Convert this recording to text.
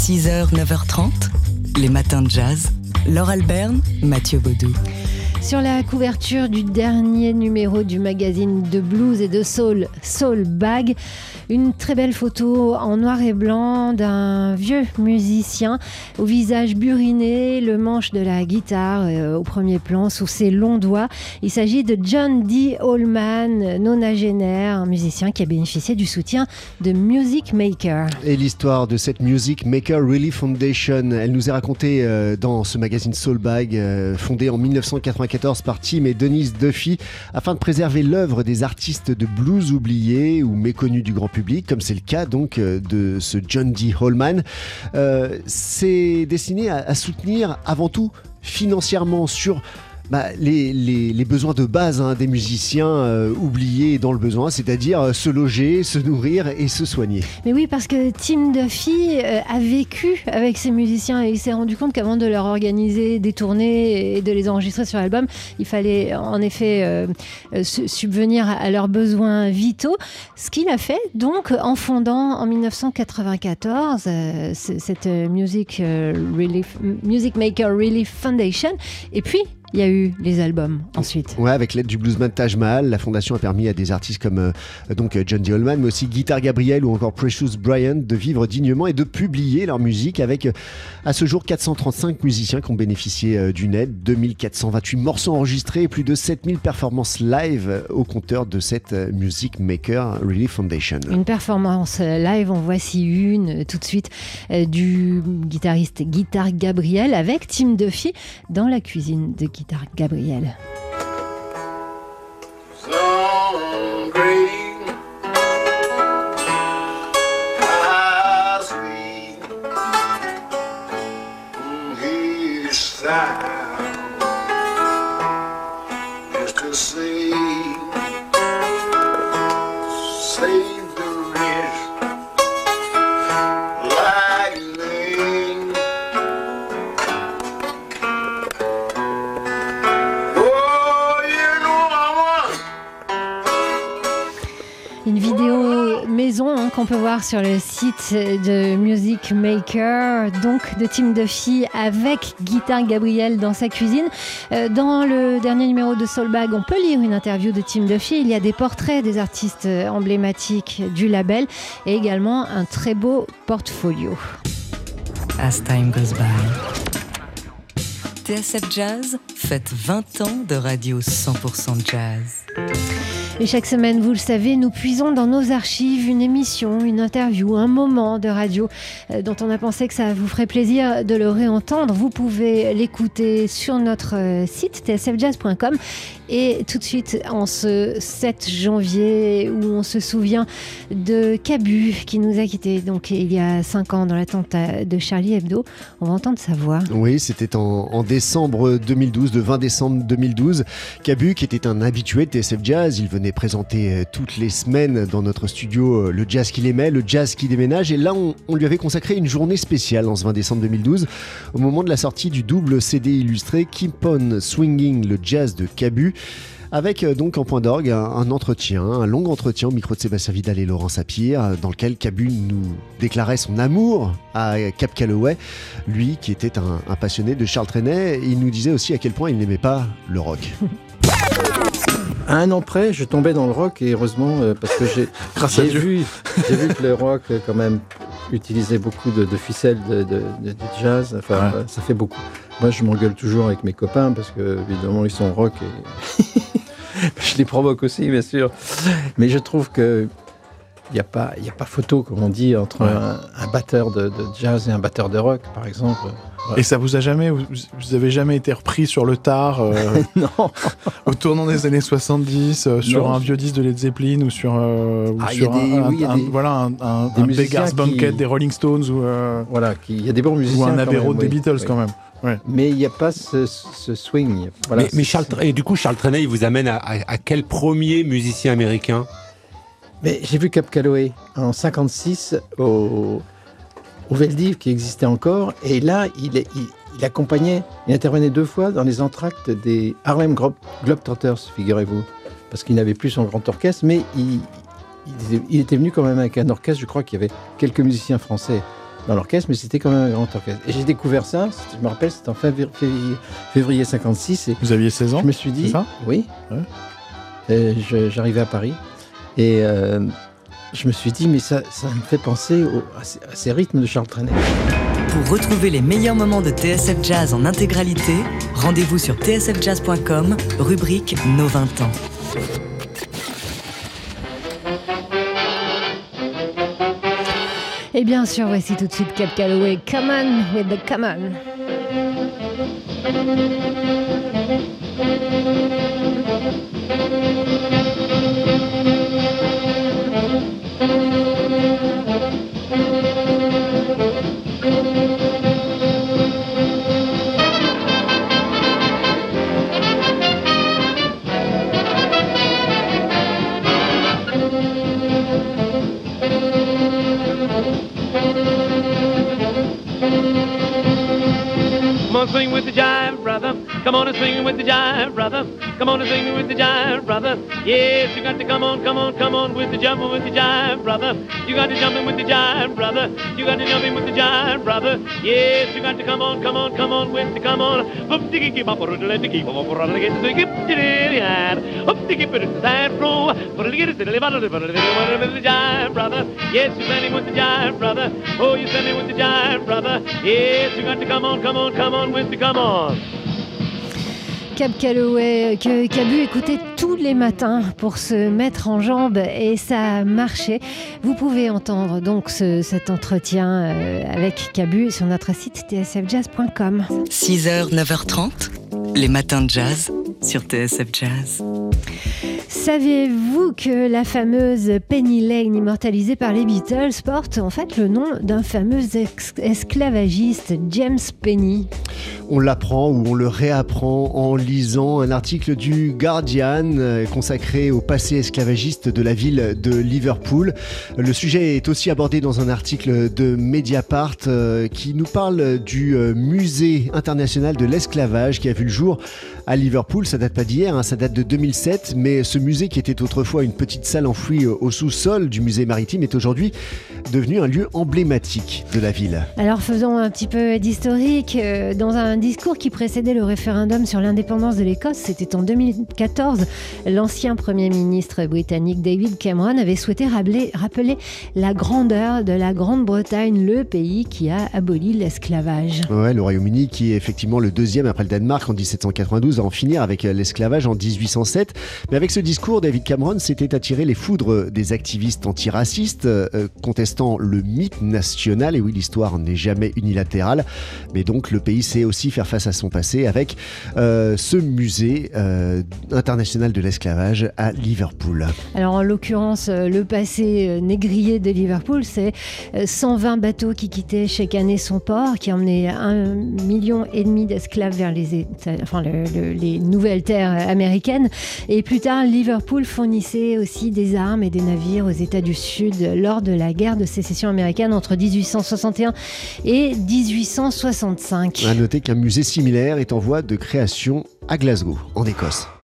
6h, 9h30, les matins de jazz. Laure Alberne, Mathieu Baudou. Sur la couverture du dernier numéro du magazine de blues et de soul, Soul Bag, une très belle photo en noir et blanc d'un vieux musicien au visage buriné, le manche de la guitare euh, au premier plan sous ses longs doigts. Il s'agit de John D. Allman, nonagénaire, un musicien qui a bénéficié du soutien de Music Maker. Et l'histoire de cette Music Maker Relief Foundation, elle nous est racontée euh, dans ce magazine Soul Bag, euh, fondé en 1994 par Tim et Denise Duffy afin de préserver l'œuvre des artistes de blues oubliés ou méconnus du grand public, comme c'est le cas donc euh, de ce John D. Holman. Euh, c'est destiné à, à soutenir avant tout financièrement sur bah, les, besoins de base hein, des musiciens euh, oubliés dans le besoin, c'est-à-dire euh, se loger, se nourrir et se soigner. Mais oui, parce que Tim Duffy euh, a vécu avec ces musiciens et il s'est rendu compte qu'avant de leur organiser des tournées et de les enregistrer sur l'album, il fallait en effet subvenir à leurs besoins vitaux. Ce qu'il a fait donc en fondant en 1994 euh, cette Music, Relief, Music Maker Relief Foundation et puis il y a eu les albums ensuite. Ouais, avec l'aide du bluesman Taj Mahal, la fondation a permis à des artistes comme euh, donc John D. Holman, mais aussi Guitar Gabriel ou encore Precious Bryant de vivre dignement et de publier leur musique avec euh, à ce jour 435 musiciens qui ont bénéficié euh, d'une aide, 2428 morceaux enregistrés et plus de 7000 performances live au compteur de cette euh, Music Maker Relief Foundation. Une performance live, en voici une tout de suite euh, du guitariste Guitar Gabriel avec Tim Duffy dans la cuisine de Guitar Gabriel. Une vidéo maison hein, qu'on peut voir sur le site de Music Maker, donc de Tim Duffy avec Guitar Gabriel dans sa cuisine. Euh, Dans le dernier numéro de Soulbag, on peut lire une interview de Tim Duffy. Il y a des portraits des artistes emblématiques du label et également un très beau portfolio. As time goes by. TSF Jazz fête 20 ans de radio 100% jazz. Et chaque semaine, vous le savez, nous puisons dans nos archives une émission, une interview, un moment de radio euh, dont on a pensé que ça vous ferait plaisir de le réentendre. Vous pouvez l'écouter sur notre euh, site tsfjazz.com et tout de suite en ce 7 janvier où on se souvient de Cabu qui nous a quittés donc il y a 5 ans dans l'attentat de Charlie Hebdo. On va entendre sa voix. Oui, c'était en, en décembre 2012, le 20 décembre 2012. Cabu, qui était un habitué de TSF Jazz, il venait présenter euh, toutes les semaines dans notre studio euh, le jazz qu'il aimait, le jazz qui déménage. Et là, on, on lui avait consacré une journée spéciale en ce 20 décembre 2012, au moment de la sortie du double CD illustré Keep On Swinging, le jazz de Cabu. Avec euh, donc en point d'orgue un, entretien, un long entretien au micro de Sébastien Vidal et Laurent Sapir, euh, dans lequel Cabu nous déclarait son amour à Cap Calloway, lui qui était un, un passionné de Charles Trenet. Et il nous disait aussi à quel point il n'aimait pas le rock. À un an près, je tombais dans le rock et heureusement euh, parce que j'ai Grâce à j'ai Dieu. vu, j'ai vu que le rock quand même utilisait beaucoup de, de ficelles de, de- de- de jazz. Enfin, Ouais. euh, ça fait beaucoup. Moi, je m'engueule toujours avec mes copains parce que évidemment ils sont rock et je les provoque aussi, bien sûr. Mais je trouve que il n'y a pas, y a pas photo, comme on dit, entre Ouais. un, un batteur de, de jazz et un batteur de rock, par exemple. Et ça vous a jamais, vous, vous avez jamais été repris sur le tard euh, non. au tournant des années 70 euh, sur Non. un vieux disque de Led Zeppelin ou sur, euh, ou Ah, sur des- un, oui, un- des- voilà un, un, des Beggar's Banquet des Rolling Stones ou, euh, Voilà, qui- il y a des bons musiciens. ou un même, des oui, Beatles oui. quand même. Mais il n'y a pas ce, ce swing. voilà, mais, Charles, et du coup, Charles Trenet, il vous amène à, à- à quel premier musicien américain? Mais j'ai vu Cap Calloway en 56 au, au Veldiv qui existait encore. Et là, il, est- il, il accompagnait, il intervenait deux fois dans les entractes des Harlem Glo- Globetrotters, figurez-vous. Parce qu'il n'avait plus son grand orchestre, mais il, était venu quand même avec un orchestre. Je crois qu'il y avait quelques musiciens français. dans l'orchestre, mais c'était quand même un grand orchestre. Et j'ai découvert ça, je me rappelle, c'était en février, février, février 56, et Vous aviez 16 ans je me suis dit, ça? oui, Ouais. J'arrivais à Paris, et euh, je me suis dit, mais ça, ça me fait penser au- à, ces, à ces rythmes de Charles Trenet. Pour retrouver les meilleurs moments de TSF Jazz en intégralité, rendez-vous sur tsfjazz.com, rubrique Nos 20 ans. Et bien sûr, voici tout de suite Cap Calloway. Come on with the come on. Come on, swing with the jive, brother. Come on and swing with the jive, brother. Come on and swing with the jive, brother. Yes, you got to come on, come on, come on with the jumping with the jive, brother. You got to jumping with the jive, brother. You got to jumping with the jive, brother. Yes, you got to come on, come on, come on with the come on. Up diggy keep up or let the keep up or let the keep Up diggy put it in the side flow. But it get it silly bottle but it with the jive, brother. Yes, you're standing with the jive, brother. Oh, you're standing with the jive, brother. Yes, you got to come on, come on, come on with the come on. Cab Calloway, que Cabu écoutait tous les matins pour se mettre en jambe et ça marchait. Vous pouvez entendre donc ce- cet entretien euh, avec Cabu sur notre site tsfjazz.com. 6h, 9h30, les matins de jazz sur TSF Jazz. Saviez-vous que la fameuse Penny Lane immortalisée par les Beatles porte en fait le nom d'un fameux esclavagiste, James Penny? On l'apprend ou on le réapprend en lisant un article du Guardian euh, consacré au passé esclavagiste de la ville de Liverpool. Le sujet est aussi abordé dans un article de Mediapart euh, qui nous parle du euh, musée international de l'esclavage qui a vu le jour à Liverpool. Ça date pas d'hier, hein, ça date de 2007, mais ce musée qui était autrefois une petite salle enfouie euh, au sous-sol du musée maritime est aujourd'hui devenu un lieu emblématique de la ville. Alors faisons un petit peu d'historique. Euh, Dans un discours qui précédait le référendum sur l'indépendance de l'Écosse, c'était en 2014, l'ancien Premier ministre britannique David Cameron avait souhaité rappeler, rappeler la grandeur de la Grande-Bretagne, le pays qui a aboli l'esclavage. Ouais, le Royaume-Uni qui est effectivement le deuxième après le Danemark en 1792 à en finir avec euh, l'esclavage en 1807. Mais avec ce discours, David Cameron s'était attiré les foudres des activistes antiracistes euh, contestant le mythe national. Et oui, l'histoire n'est jamais unilatérale. Mais donc le pays sait aussi faire face à son passé avec euh, ce musée euh, international de l'esclavage à Liverpool. Alors en l'occurrence, euh, le passé euh, négrier de Liverpool, c'est euh, 120 bateaux qui quittaient chaque année son port, qui emmenaient un million et demi d'esclaves vers les, enfin, le- le- les nouvelles terres euh, américaines. Et plus tard, Liverpool fournissait aussi des armes et des navires aux États du Sud lors de la guerre de sécession américaine entre 1861 et 1865. À noter qu'un musée similaire est en voie de création à Glasgow, en Écosse.